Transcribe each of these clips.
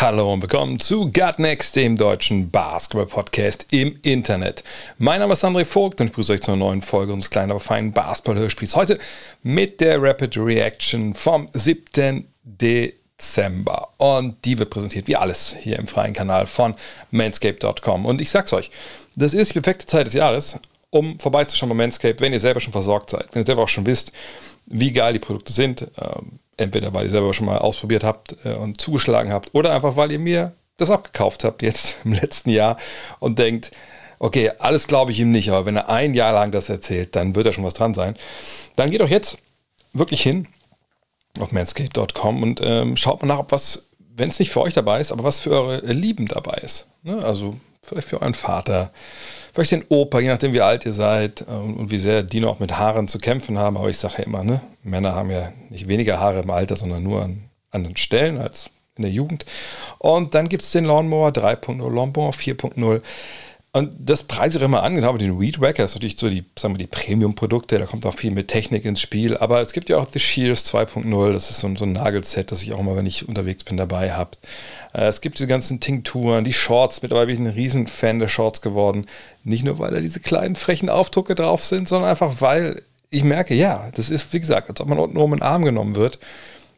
Hallo und willkommen zu Gut Next, dem deutschen Basketball-Podcast im Internet. Mein Name ist André Vogt und ich begrüße euch zu einer neuen Folge unseres kleinen, aber feinen Basketball-Hörspiels. Heute mit der Rapid Reaction vom 7. Dezember. Und die wird präsentiert wie alles hier im freien Kanal von manscape.com. Und ich sag's euch, das ist die perfekte Zeit des Jahres, um vorbeizuschauen bei Manscaped, wenn ihr selber schon versorgt seid. Wenn ihr selber auch schon wisst, wie geil die Produkte sind. Ähm, entweder weil ihr selber schon mal ausprobiert habt äh, und zugeschlagen habt oder einfach weil ihr mir das abgekauft habt jetzt im letzten Jahr und denkt, okay, alles glaube ich ihm nicht, aber wenn er ein Jahr lang das erzählt, dann wird da schon was dran sein. Dann geht doch jetzt wirklich hin auf manscape.com und ähm, schaut mal nach, ob was, wenn es nicht für euch dabei ist, aber was für eure Lieben dabei ist. Ne? Also vielleicht für euren Vater, vielleicht den Opa, je nachdem wie alt ihr seid äh, und wie sehr die noch mit Haaren zu kämpfen haben. Aber ich sage ja immer, ne? Männer haben ja nicht weniger Haare im Alter, sondern nur an anderen Stellen als in der Jugend. Und dann gibt es den Lawnmower 3.0, Lawnmower 4.0. Und das preise ich immer an, genau, den Weed Wacker, das ist natürlich so die, sagen wir, die Premium-Produkte, da kommt auch viel mit Technik ins Spiel, aber es gibt ja auch The Shears 2.0, das ist so ein, so ein Nagelset, das ich auch immer, wenn ich unterwegs bin, dabei habe. Äh, es gibt diese ganzen Tinkturen, die Shorts, mittlerweile bin ich ein riesen Fan der Shorts geworden. Nicht nur, weil da diese kleinen frechen Aufdrucke drauf sind, sondern einfach, weil ich merke, ja, das ist, wie gesagt, als ob man unten oben in den Arm genommen wird.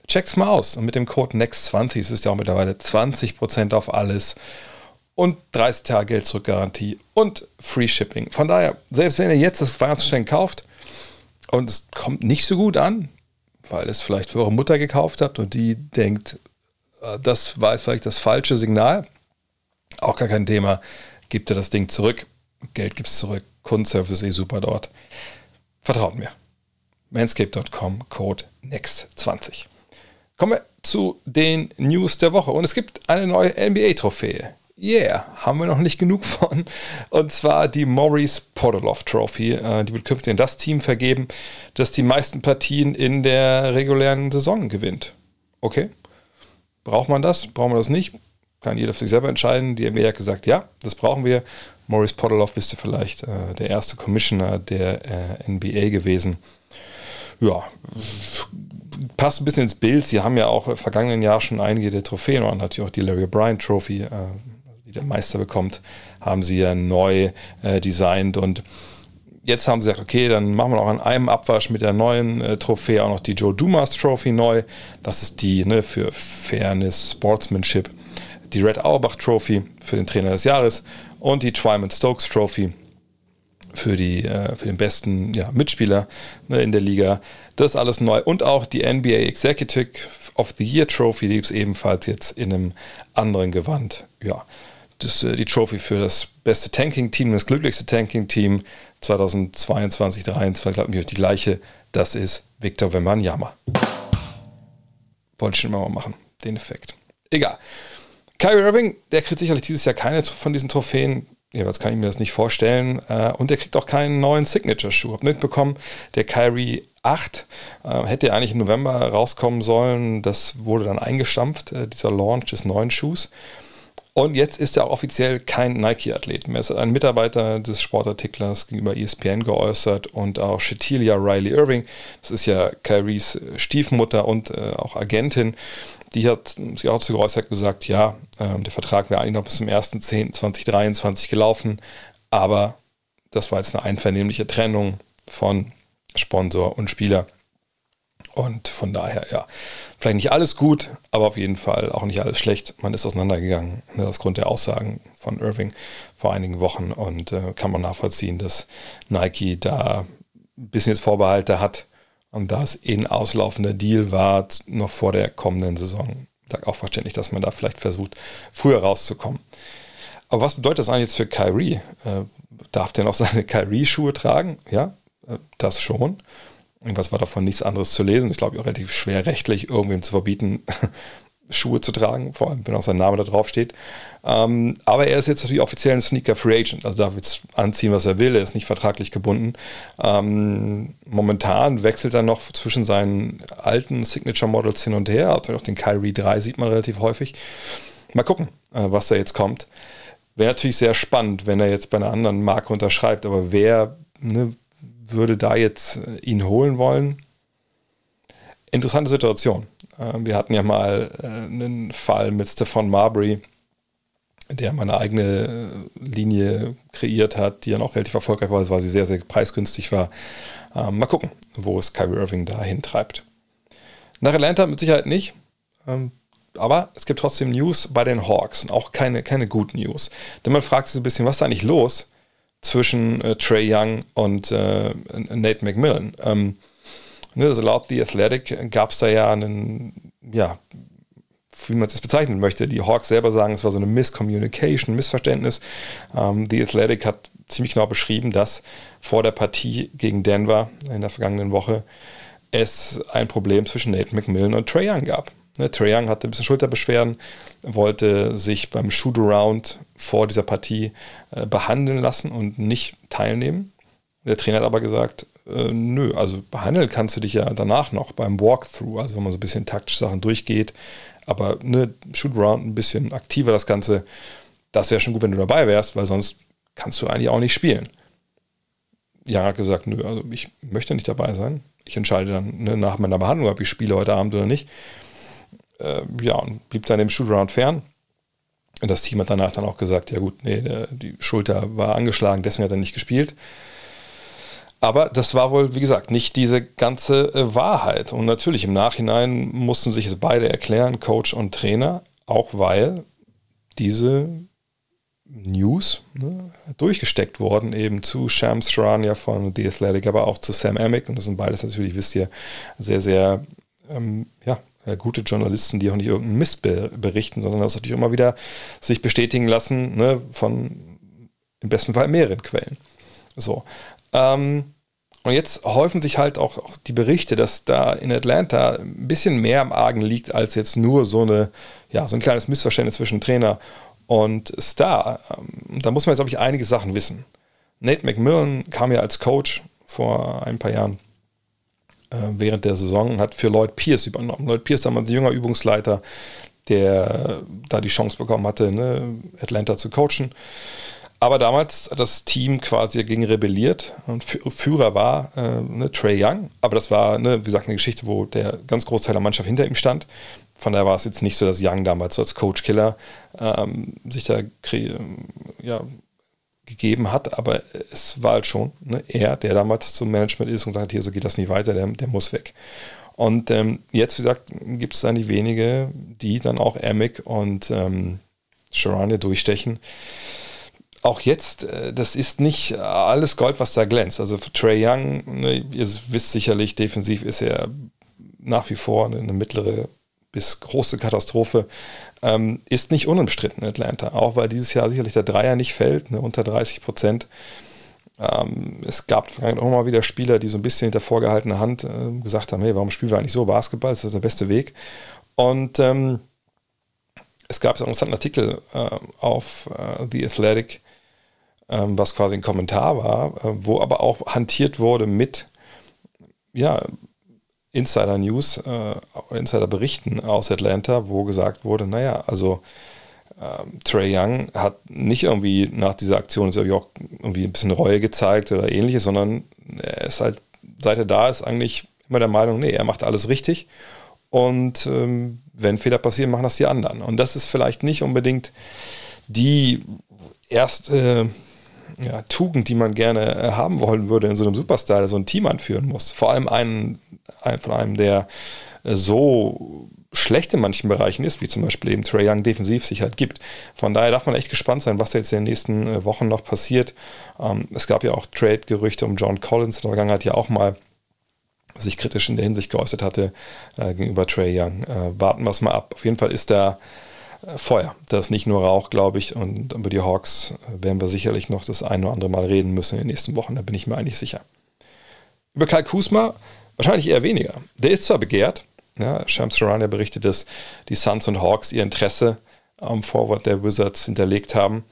Check's mal aus. Und mit dem Code NEXT20, das ist ja auch mittlerweile 20% auf alles und 30 Tage Geld zurück Garantie und Free Shipping. Von daher, selbst wenn ihr jetzt das Weihnachtsgeschenk kauft und es kommt nicht so gut an, weil es vielleicht für eure Mutter gekauft habt und die denkt, äh, das war jetzt vielleicht das falsche Signal, auch gar kein Thema, gebt ihr das Ding zurück, Geld gibt es zurück, Kundenservice eh super dort. Vertraut mir. Manscape.com, Code NEXT20. Kommen wir zu den News der Woche. Und es gibt eine neue NBA-Trophäe. Yeah, haben wir noch nicht genug von. Und zwar die Maurice Podoloff Trophy. Äh, die wird künftig in das Team vergeben, das die meisten Partien in der regulären Saison gewinnt. Okay. Braucht man das? Brauchen wir das nicht? Kann jeder für sich selber entscheiden. Die NBA hat gesagt, ja, das brauchen wir. Maurice Podoloff wisst ihr vielleicht, äh, der erste Commissioner der äh, NBA gewesen. Ja, passt ein bisschen ins Bild. Sie haben ja auch im vergangenen Jahr schon einige der Trophäen und natürlich auch die Larry O'Brien Trophy, äh, die der Meister bekommt, haben sie ja neu äh, designt und jetzt haben sie gesagt, okay, dann machen wir noch an einem Abwasch mit der neuen äh, Trophäe auch noch die Joe Dumas Trophy neu. Das ist die ne, für Fairness, Sportsmanship. Die Red Auerbach Trophy für den Trainer des Jahres und die Twyman Stokes Trophy für, die, äh, für den besten ja, Mitspieler ne, in der Liga. Das ist alles neu. Und auch die NBA Executive of the Year Trophy, die gibt es ebenfalls jetzt in einem anderen Gewand. Ja, das, äh, die Trophy für das beste Tanking-Team, das glücklichste Tanking-Team 2022, 2023, glaube ich, die gleiche. Das ist Victor Wembanyama. Wollte ich schon mal machen, den Effekt. Egal. Kyrie Irving, der kriegt sicherlich dieses Jahr keine von diesen Trophäen. Jeweils kann ich mir das nicht vorstellen. Äh, und der kriegt auch keinen neuen Signature-Schuh. Hab mitbekommen, der Kyrie 8 äh, hätte eigentlich im November rauskommen sollen. Das wurde dann eingestampft, dieser Launch des neuen Schuhs. Und jetzt ist er auch offiziell kein Nike-Athlet mehr. Es hat ein Mitarbeiter des Sportartiklers gegenüber ESPN geäußert und auch Shatilia Riley Irving, das ist ja Kyries Stiefmutter und äh, auch Agentin, die hat sich auch zu geäußert gesagt, ja, äh, der Vertrag wäre eigentlich noch bis zum 1.10.2023 gelaufen, aber das war jetzt eine einvernehmliche Trennung von Sponsor und Spieler. Und von daher, ja, vielleicht nicht alles gut, aber auf jeden Fall auch nicht alles schlecht. Man ist auseinandergegangen ne, aus der Aussagen von Irving vor einigen Wochen und äh, kann man nachvollziehen, dass Nike da ein bisschen jetzt Vorbehalte hat und da es eh ein auslaufender Deal war, noch vor der kommenden Saison. Auch verständlich, dass man da vielleicht versucht, früher rauszukommen. Aber was bedeutet das eigentlich jetzt für Kyrie? Äh, darf der noch seine Kyrie-Schuhe tragen? Ja, äh, das schon. Irgendwas war davon nichts anderes zu lesen. Ich glaube, auch relativ schwer rechtlich irgendwem zu verbieten, Schuhe zu tragen, vor allem wenn auch sein Name da drauf steht. Ähm, aber er ist jetzt natürlich offiziell ein Sneaker Free Agent, also darf jetzt anziehen, was er will, er ist nicht vertraglich gebunden. Ähm, momentan wechselt er noch zwischen seinen alten Signature Models hin und her, also auch den Kyrie 3 sieht man relativ häufig. Mal gucken, äh, was da jetzt kommt. Wäre natürlich sehr spannend, wenn er jetzt bei einer anderen Marke unterschreibt, aber wer ne, würde da jetzt äh, ihn holen wollen? Interessante Situation. Ähm, wir hatten ja mal äh, einen Fall mit Stefan Marbury, der meine eigene äh, Linie kreiert hat, die dann auch relativ erfolgreich war, weil sie sehr, sehr preisgünstig war. Ähm, mal gucken, wo es Kyrie Irving da hintreibt. Nach Atlanta mit Sicherheit nicht. Ähm, aber es gibt trotzdem News bei den Hawks und auch keine, keine guten News. Denn man fragt sich ein bisschen, was ist eigentlich los zwischen äh, Trey Young und äh, Nate McMillan? Ähm, ne, also laut The Athletic gab es da ja einen, ja, wie man es bezeichnen möchte. Die Hawks selber sagen, es war so eine Miscommunication, Missverständnis. Ähm, The Athletic hat ziemlich genau beschrieben, dass vor der Partie gegen Denver in der vergangenen Woche es ein Problem zwischen Nate McMillan und Trey Young gab. Ne, Trae Young hatte ein bisschen Schulterbeschwerden, wollte sich beim Shootaround vor dieser Partie äh, behandeln lassen und nicht teilnehmen. Der Trainer hat aber gesagt, äh, nö, also behandeln kannst du dich ja danach noch beim Walkthrough, also wenn man so ein bisschen taktische Sachen durchgeht, aber ne, Shootaround ein bisschen aktiver das Ganze, das wäre schon gut, wenn du dabei wärst, weil sonst kannst du eigentlich auch nicht spielen. Young hat gesagt, nö, also ich möchte nicht dabei sein. Ich entscheide dann ne, nach meiner Behandlung, ob ich spiele heute Abend oder nicht äh, ja, und blieb dann dem Shootaround fern. Und das Team hat danach dann auch gesagt, ja gut, nee, die Schulter war angeschlagen, deswegen hat er nicht gespielt. Aber das war wohl, wie gesagt, nicht diese ganze äh, Wahrheit. Und natürlich im Nachhinein mussten sich es beide erklären, Coach und Trainer, auch weil diese News ne, durchgesteckt worden, eben zu Shams Shrania von The Athletic, aber auch zu Sam Amick. Und das sind beides natürlich, wisst ihr, sehr, sehr ähm, ja, gute Journalisten, die auch nicht irgendeinen Mist be berichten, sondern das natürlich immer wieder sich bestätigen lassen ne, von im besten Fall mehreren Quellen. So. Ähm, und jetzt häufen sich halt auch, auch, die Berichte, dass da in Atlanta ein bisschen mehr am Argen liegt, als jetzt nur so eine, ja, so ein kleines Missverständnis zwischen Trainer und Star. Ähm, da muss man jetzt, glaube ich, einige Sachen wissen. Nate McMillan kam ja als Coach vor ein paar Jahren äh, während der Saison hat für Lloyd Pierce übernommen. Lloyd Pierce damals ein junger Übungsleiter, der da die Chance bekommen hatte, ne, Atlanta zu coachen. Aber damals das Team quasi dagegen rebelliert und Führer war äh, ne, Trey Young. Aber das war, ne, wie gesagt, eine Geschichte, wo der ganz Großteil der Mannschaft hinter ihm stand. Von daher war es jetzt nicht so, dass Young damals so als Coach-Killer ähm, sich da ja, gegeben hat, aber es war halt schon ne, er, der damals zum Management ist und sagt, hier, so geht das nicht weiter, der, der muss weg. Und ähm, jetzt, wie gesagt, gibt es dann die wenige, die dann auch Emick und ähm, Sharania durchstechen. Auch jetzt, äh, das ist nicht alles Gold, was da glänzt. Also Trey Young, ne, ihr wisst sicherlich, defensiv ist er nach wie vor eine mittlere bis große Katastrophe ähm, ist nicht unumstritten in Atlanta. Auch weil dieses Jahr sicherlich der Dreier nicht fällt, ne, unter 30 Prozent. Ähm, es gab auch mal wieder Spieler, die so ein bisschen hinter vorgehaltener Hand äh, gesagt haben: Hey, warum spielen wir eigentlich so Basketball? Das ist der beste Weg. Und ähm, es gab einen interessanten Artikel äh, auf äh, The Athletic, ähm, was quasi ein Kommentar war, äh, wo aber auch hantiert wurde mit ja, Insider News äh, Insider Berichten aus Atlanta, wo gesagt wurde, naja, also ähm, Trey Young hat nicht irgendwie nach dieser Aktion irgendwie ein bisschen Reue gezeigt oder ähnliches, sondern er ist halt, seit er da ist, eigentlich immer der Meinung, nee, er macht alles richtig. Und ähm, wenn Fehler passieren, machen das die anderen. Und das ist vielleicht nicht unbedingt die erste ja, Tugend, die man gerne äh, haben wollen würde in so einem Superstar, der so ein Team anführen muss. Vor allem einen, einen von einem, der äh, so schlecht in manchen Bereichen ist, wie zum Beispiel eben Trey Young defensiv sich halt gibt. Von daher darf man echt gespannt sein, was da jetzt in den nächsten äh, Wochen noch passiert. Ähm, es gab ja auch Trade-Gerüchte um John Collins in der Vergangenheit ja auch mal sich kritisch in der Hinsicht geäußert hatte gegenüber Trey Young. Warten wir es mal ab. Auf jeden Fall ist da Feuer. Das ist nicht nur Rauch, glaube ich. Und über die Hawks werden wir sicherlich noch das ein oder andere Mal reden müssen in den nächsten Wochen. Da bin ich mir eigentlich sicher. Über Kai Kusma wahrscheinlich eher weniger. Der ist zwar begehrt, Ja, Shams Charania berichtet, dass die Suns und Hawks ihr Interesse am Forward der Wizards hinterlegt haben.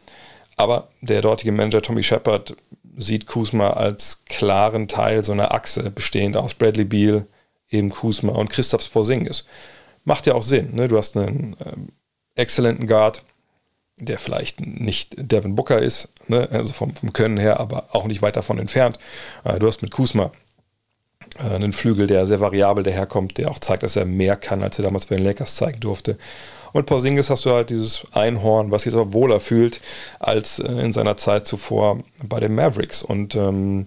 Aber der dortige Manager Tommy Shepard sieht Kuzma als klaren Teil so einer Achse, bestehend aus Bradley Beal, eben Kuzma und Christoph Porzingis. Macht ja auch Sinn. Ne? Du hast einen ähm, exzellenten Guard, der vielleicht nicht Devin Booker ist, ne? also vom, vom, Können her, aber auch nicht weit davon entfernt. Äh, du hast mit Kuzma äh, einen Flügel, der sehr variabel daherkommt, der auch zeigt, dass er mehr kann, als er damals bei den Lakers zeigen durfte. Und Porzingis hast du halt dieses Einhorn, was sich aber wohler fühlt als äh, in seiner Zeit zuvor bei den Mavericks. Und ähm,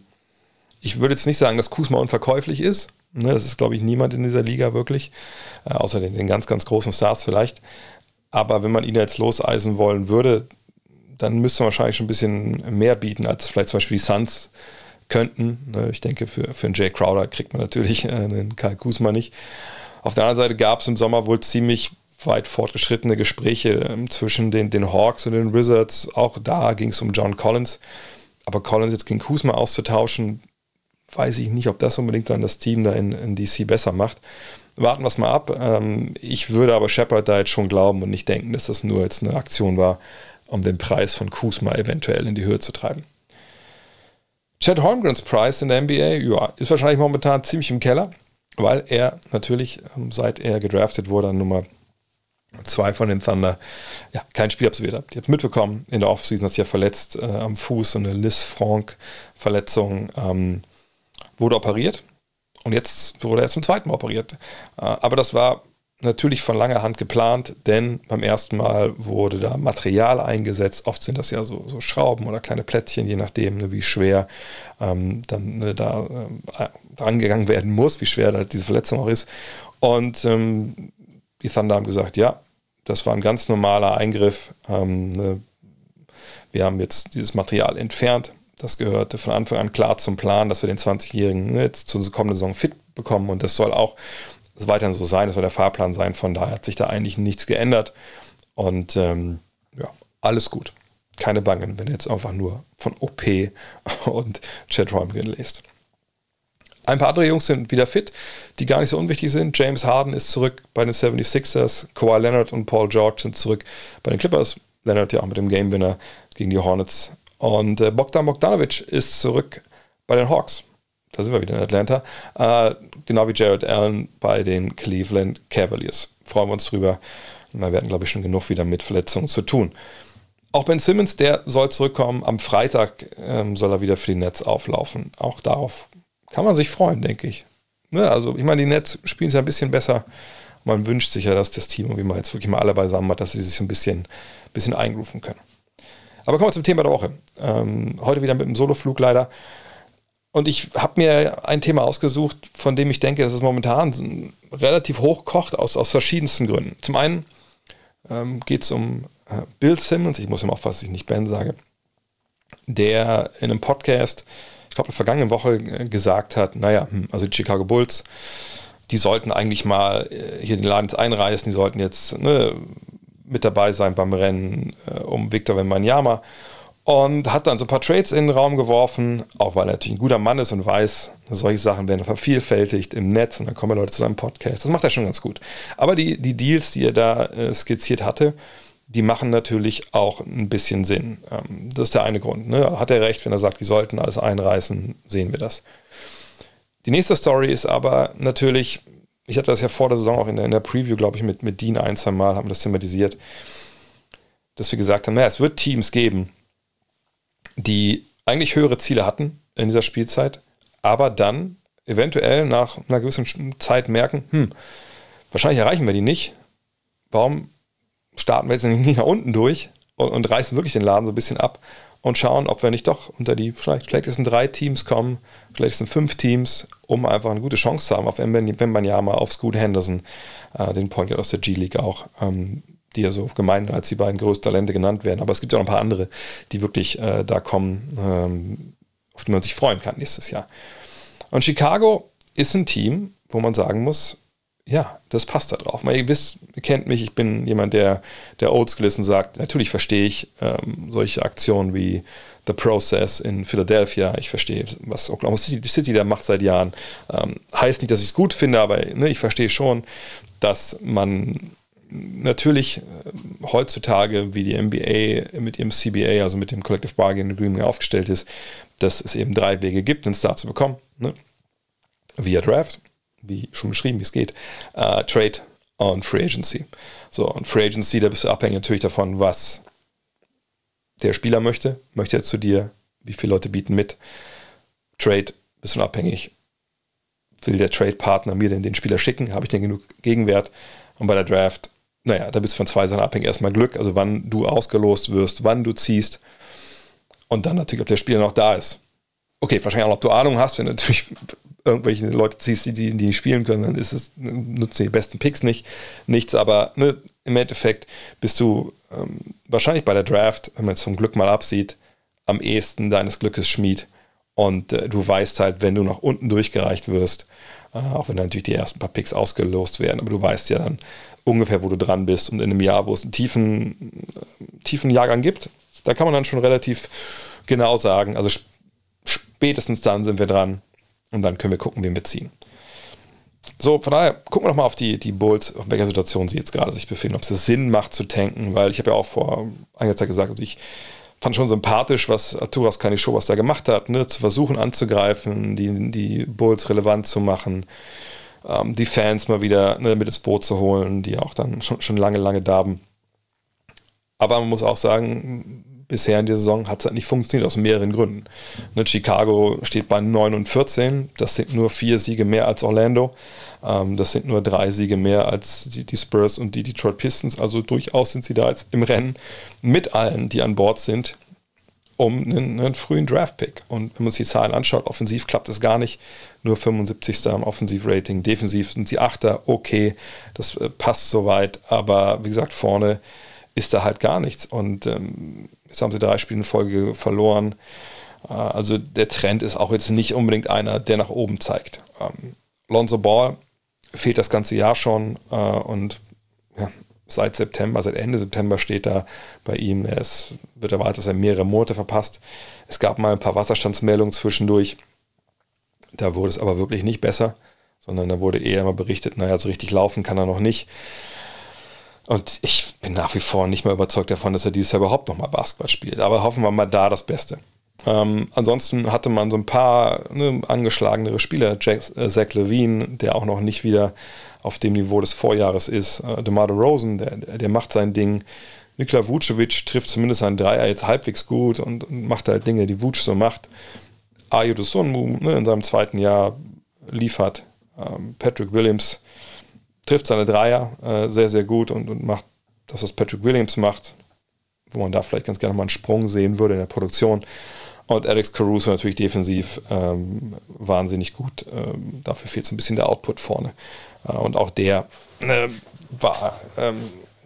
ich würde jetzt nicht sagen, dass Kuzma unverkäuflich ist. Ne, das ist, glaube ich, niemand in dieser Liga wirklich, äh, außer den, den ganz, ganz großen Stars vielleicht. Aber wenn man ihn jetzt loseisen wollen würde, dann müsste man wahrscheinlich schon ein bisschen mehr bieten, als vielleicht zum Beispiel die Suns könnten. Ne, ich denke, für, für einen Jay Crowder kriegt man natürlich äh, einen Kai Kuzma nicht. Auf der anderen Seite gab es im Sommer wohl ziemlich weit fortgeschrittene Gespräche ähm, zwischen den, den Hawks und den Wizards. Auch da ging es um John Collins. Aber Collins jetzt gegen Kuzma auszutauschen, weiß ich nicht, ob das unbedingt dann das Team da in, in DC besser macht. Warten wir es mal ab. Ähm, ich würde aber Shepard da jetzt schon glauben und nicht denken, dass das nur jetzt eine Aktion war, um den Preis von Kuzma eventuell in die Höhe zu treiben. Chad Holmgrens Preis in der NBA ja, ist wahrscheinlich momentan ziemlich im Keller, weil er natürlich, ähm, seit er gedraftet wurde, an Nummer zwei von den Thunder, ja, kein Spiel absolviert hat. Ihr habt mitbekommen, in der Offseason ist ja verletzt äh, am Fuß, so eine Liz Franck-Verletzung, ähm, wurde operiert und jetzt wurde er zum zweiten Mal operiert. Äh, aber das war natürlich von langer Hand geplant, denn beim ersten Mal wurde da Material eingesetzt. Oft sind das ja so, so Schrauben oder kleine Plättchen, je nachdem, ne, wie schwer ähm, dann ne, da äh, angegangen werden muss, wie schwer da diese Verletzung auch ist. Und ähm, die Thunder haben gesagt, ja, das war ein ganz normaler Eingriff. Ähm, ne, wir haben jetzt dieses Material entfernt. Das gehörte von Anfang an klar zum Plan, dass wir den 20-Jährigen ne, jetzt zur kommenden Saison fit bekommen. Und das soll auch weiterhin so sein. Das soll der Fahrplan sein. Von daher hat sich da eigentlich nichts geändert. Und ähm, ja, alles gut. Keine Bangen, wenn ihr jetzt einfach nur von OP und Chad Holmgren lest. Ein paar andere Jungs sind wieder fit, die gar nicht so unwichtig sind. James Harden ist zurück bei den 76ers. Kawhi Leonard und Paul George sind zurück bei den Clippers. Leonard ja auch mit dem Game Winner gegen die Hornets. Und äh, Bogdan Bogdanovic ist zurück bei den Hawks. Da sind wir wieder in Atlanta. Äh, genau wie Jared Allen bei den Cleveland Cavaliers. Freuen wir uns drüber. Wir werden, glaube ich, schon genug wieder mit Verletzungen zu tun. Auch Ben Simmons, der soll zurückkommen. Am Freitag ähm, soll er wieder für die Nets auflaufen. Auch darauf kann man sich freuen, denke ich. Ne, also, ich meine, die Nets spielen es ja ein bisschen besser. Man wünscht sich ja, dass das Team, wie man jetzt wirklich mal alle beisammen hat, dass sie sich so ein bisschen, bisschen eingrufen können. Aber kommen wir zum Thema der Woche. Ähm, heute wieder mit dem Soloflug leider. Und ich habe mir ein Thema ausgesucht, von dem ich denke, dass es momentan relativ hoch kocht, aus, aus verschiedensten Gründen. Zum einen ähm, geht es um äh, Bill Simmons, ich muss immer aufpassen, dass ich nicht Ben sage, der in einem Podcast ich glaube, vergangene Woche äh, gesagt hat, naja, hm, also die Chicago Bulls, die sollten eigentlich mal äh, hier den Laden jetzt einreißen, die sollten jetzt ne, mit dabei sein beim Rennen äh, um Victor Wembanyama und hat dann so ein paar Trades in den Raum geworfen, auch weil er natürlich ein guter Mann ist und weiß, solche Sachen werden vervielfältigt im Netz und dann kommen Leute zu seinem Podcast. Das macht er schon ganz gut. Aber die, die Deals, die er da äh, skizziert hatte, die machen natürlich auch ein bisschen Sinn. Ähm, das ist der eine Grund. Ne? Hat er recht, wenn er sagt, die sollten alles einreißen, sehen wir das. Die nächste Story ist aber natürlich, ich hatte das ja vor der Saison auch in der, in der Preview, glaube ich, mit, mit Dean ein, zwei Mal, haben wir das thematisiert, dass wir gesagt haben, naja, es wird Teams geben, die eigentlich höhere Ziele hatten in dieser Spielzeit, aber dann eventuell nach einer gewissen Zeit merken, hm, wahrscheinlich erreichen wir die nicht. Warum starten wir jetzt nicht nach unten durch und, und, reißen wirklich den Laden so ein bisschen ab und schauen, ob wir nicht doch unter die schlechtesten drei Teams kommen, schlechtesten fünf Teams, um einfach eine gute Chance zu haben auf Wembanyama, auf Scoot Henderson, äh, den Point aus der G-League auch, ähm, die ja so gemein als die beiden größten Talente genannt werden. Aber es gibt ja noch ein paar andere, die wirklich äh, da kommen, ähm, auf die man sich freuen kann nächstes Jahr. Und Chicago ist ein Team, wo man sagen muss, ja, das passt da drauf. Ihr wisst, kennt mich, ich bin jemand, der, der Oldschool ist und sagt, natürlich verstehe ich ähm, solche Aktionen wie The Process in Philadelphia. Ich verstehe, was Oklahoma City, City da macht seit Jahren. Ähm, heißt nicht, dass ich es gut finde, aber ne, ich verstehe schon, dass man natürlich äh, heutzutage, wie die NBA mit ihrem CBA, also mit dem Collective Bargaining Agreement aufgestellt ist, dass es eben drei Wege gibt, einen Star zu bekommen. Ne? Via Draft, wie schon beschrieben, wie es geht, äh, Trade und Free Agency. So, und Free Agency, da bist du abhängig natürlich davon, was der Spieler möchte. Möchte er zu dir? Wie viele Leute bieten mit? Trade, bist du abhängig. Will der Trade-Partner mir denn den Spieler schicken? Habe ich denn genug Gegenwert? Und bei der Draft, naja, da bist du von zwei Sachen abhängig. Erstmal Glück, also wann du ausgelost wirst, wann du ziehst. Und dann natürlich, ob der Spieler noch da ist. Okay, wahrscheinlich auch, ob du Ahnung hast, wenn du natürlich irgendwelche Leute ziehst, die, die nicht spielen können, dann ist es, nutzen die besten Picks nicht, nichts, aber ne, im Endeffekt bist du ähm, wahrscheinlich bei der Draft, wenn man jetzt vom Glück mal absieht, am ehesten deines Glückes Schmied. Und äh, du weißt halt, wenn du nach unten durchgereicht wirst, äh, auch wenn natürlich die ersten paar Picks ausgelost werden, aber du weißt ja dann ungefähr, wo du dran bist. Und in einem Jahr, wo es einen tiefen, äh, tiefen Jahrgang gibt, da kann man dann schon relativ genau sagen, also spätestens dann sind wir dran und dann können wir gucken, wie wir ziehen. So, von daher gucken wir nochmal auf die, die Bulls, auf welcher Situation sie jetzt gerade sich befinden, ob es Sinn macht zu tanken, weil ich habe ja auch vor einiger Zeit gesagt, also ich fand schon sympathisch, was Arturas Show was da gemacht hat, ne, zu versuchen anzugreifen, die, die Bulls relevant zu machen, ähm, die Fans mal wieder ne, mit ins Boot zu holen, die auch dann schon, schon lange, lange da. Aber man muss auch sagen, bisher in der Saison hat es halt nicht funktioniert, aus mehreren Gründen. Ne, Chicago steht bei 9 und 14, das sind nur vier Siege mehr als Orlando. Ähm, das sind nur drei Siege mehr als die, die, Spurs und die Detroit Pistons. Also durchaus sind sie da jetzt im Rennen mit allen, die an Bord sind, um einen, einen frühen Draft-Pick. Und wenn man sich die Zahlen anschaut, offensiv klappt es gar nicht. Nur 75. am Offensiv-Rating. Defensiv sind sie Achter, okay, das äh, passt soweit. Aber wie gesagt, vorne ist da halt gar nichts. Und ähm, jetzt haben sie drei Spiele in Folge verloren. Äh, also der Trend ist auch jetzt nicht unbedingt einer, der nach oben zeigt. Ähm, Lonzo Ball fehlt das ganze Jahr schon äh, und seit September, seit Ende September steht da bei ihm, es wird erwartet, dass er mehrere Monate verpasst. Es gab mal ein paar Wasserstandsmeldungen zwischendurch. Da wurde es aber wirklich nicht besser, sondern da wurde eher mal berichtet, naja, so richtig laufen kann er noch nicht. Und ich bin nach wie vor nicht mehr überzeugt davon, dass er dieses Jahr überhaupt nochmal Basketball spielt. Aber hoffen wir mal da das Beste. Ähm, ansonsten hatte man so ein paar ne, angeschlagenere Spieler. Jack, äh, Zach Levine, der auch noch nicht wieder auf dem Niveau des Vorjahres ist. Äh, DeMar Rosen, der, der macht sein Ding. Nikola Vucevic trifft zumindest seinen Dreier jetzt halbwegs gut und, und macht halt Dinge, die Vuce so macht. Ayo Sunmu ne, in seinem zweiten Jahr liefert. Ähm, Patrick Williams trifft seine Dreier äh, sehr, sehr gut und, und macht das, was Patrick Williams macht, wo man da vielleicht ganz gerne mal einen Sprung sehen würde in der Produktion. Und Alex Caruso natürlich defensiv ähm, wahnsinnig gut. Ähm, dafür fehlt so ein bisschen der Output vorne. Äh, und auch der äh, war ähm,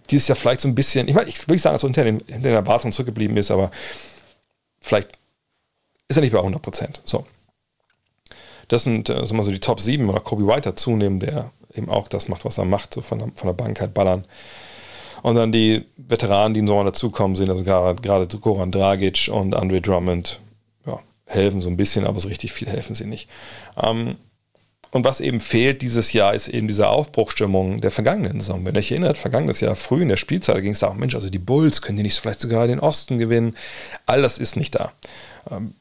dieses Jahr vielleicht so ein bisschen, ich meine, ich will nicht sagen, dass er unter den, hinter den Erwartungen zurückgeblieben ist, aber vielleicht ist er nicht bei 100 Prozent. So. Das sind äh, so die Top 7, oder Kobe White dazu nehmen, der eben auch das macht, was er macht, so von der, von der Bank halt ballern. Und dann die Veteranen, die im Sommer dazukommen, sind also gerade, Goran Dragic und Andre Drummond, ja, helfen so ein bisschen, aber so richtig viel helfen sie nicht. Ähm, und was eben fehlt dieses Jahr, ist eben diese Aufbruchstimmung der vergangenen Saison. Wenn ihr euch erinnert, vergangenes Jahr früh in der Spielzeit ging es da auch, Mensch, also die Bulls können die nicht vielleicht sogar den Osten gewinnen. All das ist nicht da. Ähm,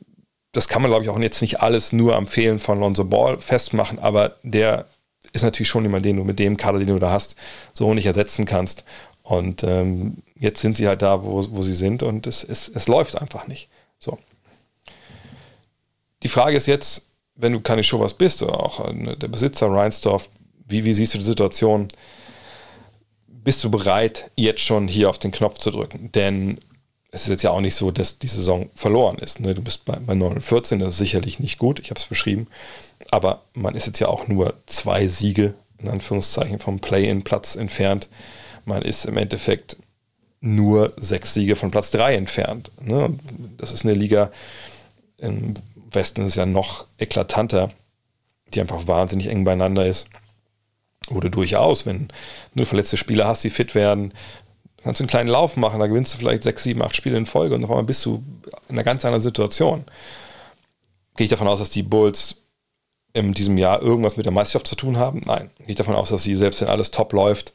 das kann man, glaube ich, auch jetzt nicht alles nur am Fehlen von Lonzo Ball festmachen, aber der ist natürlich schon jemand, den du mit dem Kader, den du da hast, so nicht ersetzen kannst. Und ähm, jetzt sind sie halt da, wo, wo sie sind und es, es, es läuft einfach nicht. So. Die Frage ist jetzt, wenn du keine Show was bist oder auch äh, der Besitzer Reinsdorf, wie, wie siehst du die Situation? Bist du bereit, jetzt schon hier auf den Knopf zu drücken? Denn es ist jetzt ja auch nicht so, dass die Saison verloren ist. Ne? Du bist bei, bei 9 und 14, das ist sicherlich nicht gut, ich habe es beschrieben. Aber man ist jetzt ja auch nur zwei Siege, in Anführungszeichen, vom Play-in-Platz entfernt. Man ist im Endeffekt nur sechs Siege von Platz 3 entfernt. Ne? Das ist eine Liga, im Westen ist ja noch eklatanter, die einfach wahnsinnig eng beieinander ist. Oder durchaus, wenn du verletzte Spieler hast, die fit werden, kannst du einen kleinen Lauf machen, da gewinnst du vielleicht sechs, sieben, acht Spiele in Folge und auf einmal bist du in einer ganz anderen Situation. Gehe ich davon aus, dass die Bulls in diesem Jahr irgendwas mit der Meisterschaft zu tun haben? Nein. Gehe ich davon aus, dass sie, selbst wenn alles top läuft,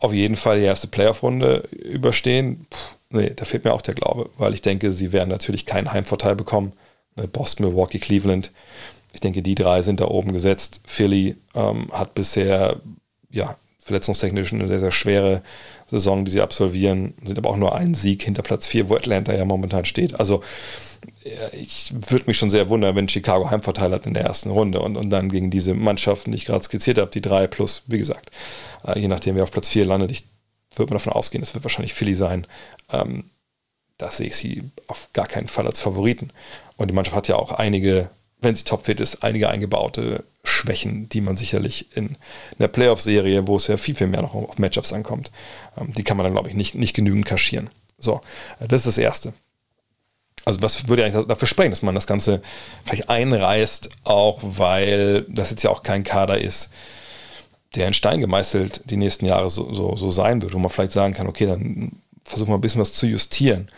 auf jeden Fall die erste Playoff-Runde überstehen? Puh, nee, da fehlt mir auch der Glaube, weil ich denke, sie werden natürlich keinen Heimvorteil bekommen. Ne, Boston, Milwaukee, Cleveland. Ich denke, die drei sind da oben gesetzt. Philly ähm, hat bisher ja, verletzungstechnisch eine sehr, sehr schwere Saison, die sie absolvieren, sind aber auch nur einen Sieg hinter Platz 4, wo Atlanta ja momentan steht. Also ich würde mich schon sehr wundern, wenn Chicago Heimvorteil hat in der ersten Runde und, und dann gegen diese Mannschaften, die ich gerade skizziert habe, die drei plus, wie gesagt, äh, je nachdem, wer auf Platz 4 landet, ich würde mal davon ausgehen, es wird wahrscheinlich Philly sein. Ähm, da sehe ich sie auf gar keinen Fall als Favoriten. Und die Mannschaft hat ja auch einige, wenn sie topfit ist, einige eingebaute Schwächen, die man sicherlich in einer Playoff-Serie, wo es ja viel, viel mehr noch auf Matchups ankommt, ähm, die kann man dann, glaube ich, nicht, nicht genügend kaschieren. So, äh, das ist das Erste. Also was würde eigentlich dafür sprechen, dass man das Ganze vielleicht einreißt, auch weil das jetzt ja auch kein Kader ist, der in Stein gemeißelt die nächsten Jahre so, so, so sein wird, wo man vielleicht sagen kann, okay, dann versuchen wir ein bisschen was zu justieren.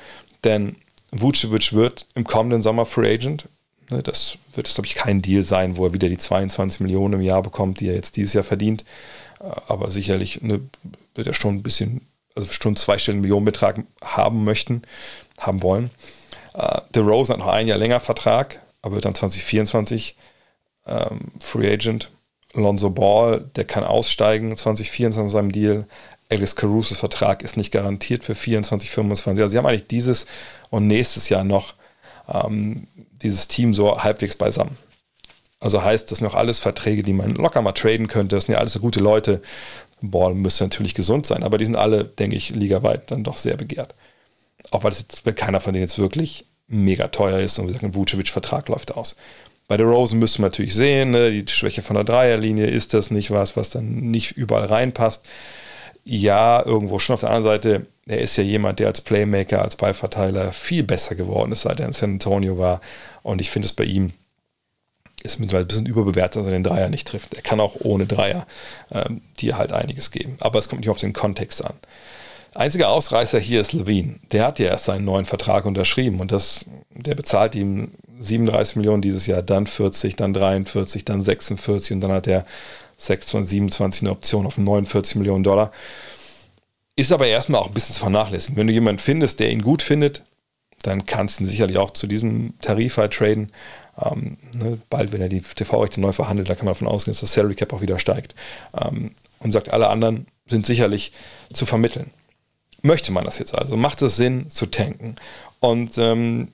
Denn Vucevic wird im kommenden Sommer Free Agent. Ne, das wird, glaube ich, kein Deal sein, wo er wieder die 22 Millionen im Jahr bekommt, die er jetzt dieses Jahr verdient. Aber sicherlich ne, wird er schon ein bisschen, also schon zweistelligen Millionenbetrag haben möchten, haben wollen. Uh, Rose hat noch ein Jahr länger Vertrag, aber wird dann 2024 ähm, Free Agent. Lonzo Ball, der kann aussteigen 2024 in seinem Deal. Alice Carusos Vertrag ist nicht garantiert für 24, 25. Also sie haben eigentlich dieses und nächstes Jahr noch ähm, dieses Team so halbwegs beisammen. Also heißt, das sind noch alles Verträge, die man locker mal traden könnte. Das sind ja alles so gute Leute. Ball müsste natürlich gesund sein, aber die sind alle, denke ich, ligaweit dann doch sehr begehrt. Auch weil es jetzt keiner von denen jetzt wirklich mega teuer ist und wie gesagt, ein Vucevic-Vertrag läuft aus. Bei der Rosen müsste man natürlich sehen, ne, die Schwäche von der Dreierlinie, ist das nicht was, was dann nicht überall reinpasst? Ja, irgendwo schon. Auf der anderen Seite, er ist ja jemand, der als Playmaker, als Ballverteiler viel besser geworden ist, seit er in San Antonio war. Und ich finde es bei ihm ist mittlerweile ein bisschen überbewertet, dass er den Dreier nicht trifft. Er kann auch ohne Dreier ähm, dir halt einiges geben. Aber es kommt nicht auf den Kontext an. Einziger Ausreißer hier ist Levine. Der hat ja erst seinen neuen Vertrag unterschrieben und das, der bezahlt ihm 37 Millionen dieses Jahr, dann 40, dann 43, dann 46 und dann hat er 26, 27 eine Option auf 49 Millionen Dollar. Ist aber erstmal auch ein bisschen zu vernachlässigen. Wenn du jemanden findest, der ihn gut findet, dann kannst du ihn sicherlich auch zu diesem Tarif halt traden. Ähm, ne, bald, wenn er die TV-Rechte neu verhandelt, da kann man davon ausgehen, dass das Salary Cap auch wieder steigt. Ähm, und sagt, alle anderen sind sicherlich zu vermitteln. Möchte man das jetzt also? Macht es Sinn zu tanken? Und ähm,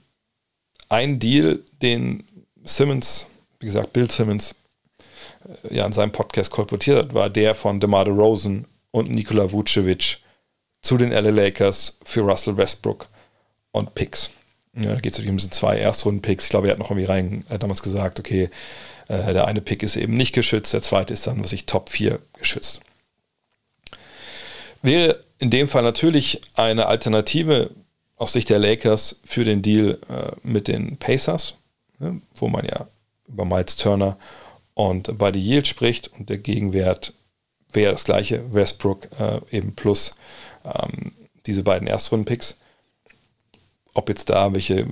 ein Deal, den Simmons, wie gesagt, Bill Simmons, ja in seinem Podcast kolportiert hat, war der von DeMar DeRozan und Nikola Vucevic zu den LA Lakers für Russell Westbrook und Picks. Ja, da geht es um diese zwei Erstrunden-Picks. Ich glaube, er hat noch irgendwie rein äh, damals gesagt, okay, äh, der eine Pick ist eben nicht geschützt, der zweite ist dann, was ich, Top 4 geschützt. Wäre in dem Fall natürlich eine Alternative aus Sicht der Lakers für den Deal äh, mit den Pacers, ne, wo man ja über Miles Turner und Buddy Yield spricht und der Gegenwert wäre das gleiche, Westbrook äh, eben plus ähm, diese beiden Erstrunden-Picks. Ob jetzt da welche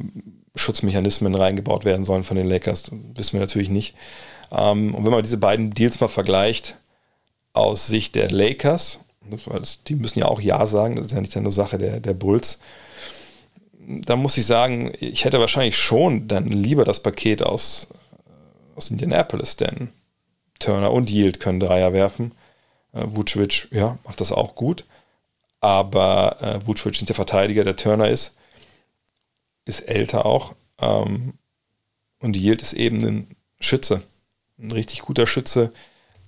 Schutzmechanismen reingebaut werden sollen von den Lakers, wissen wir natürlich nicht. Ähm, und wenn man diese beiden Deals mal vergleicht aus Sicht der Lakers, die müssen ja auch Ja sagen, das ist ja nicht nur Sache der, der Bulls, da muss ich sagen, ich hätte wahrscheinlich schon dann lieber das Paket aus, aus Indianapolis, denn Turner und Yield können Dreier werfen. Äh, Vucevic, ja, macht das auch gut. Aber äh, Vucevic ist der Verteidiger, der Turner ist, ist älter auch. Ähm, und Yield ist eben ein Schütze. Ein richtig guter Schütze,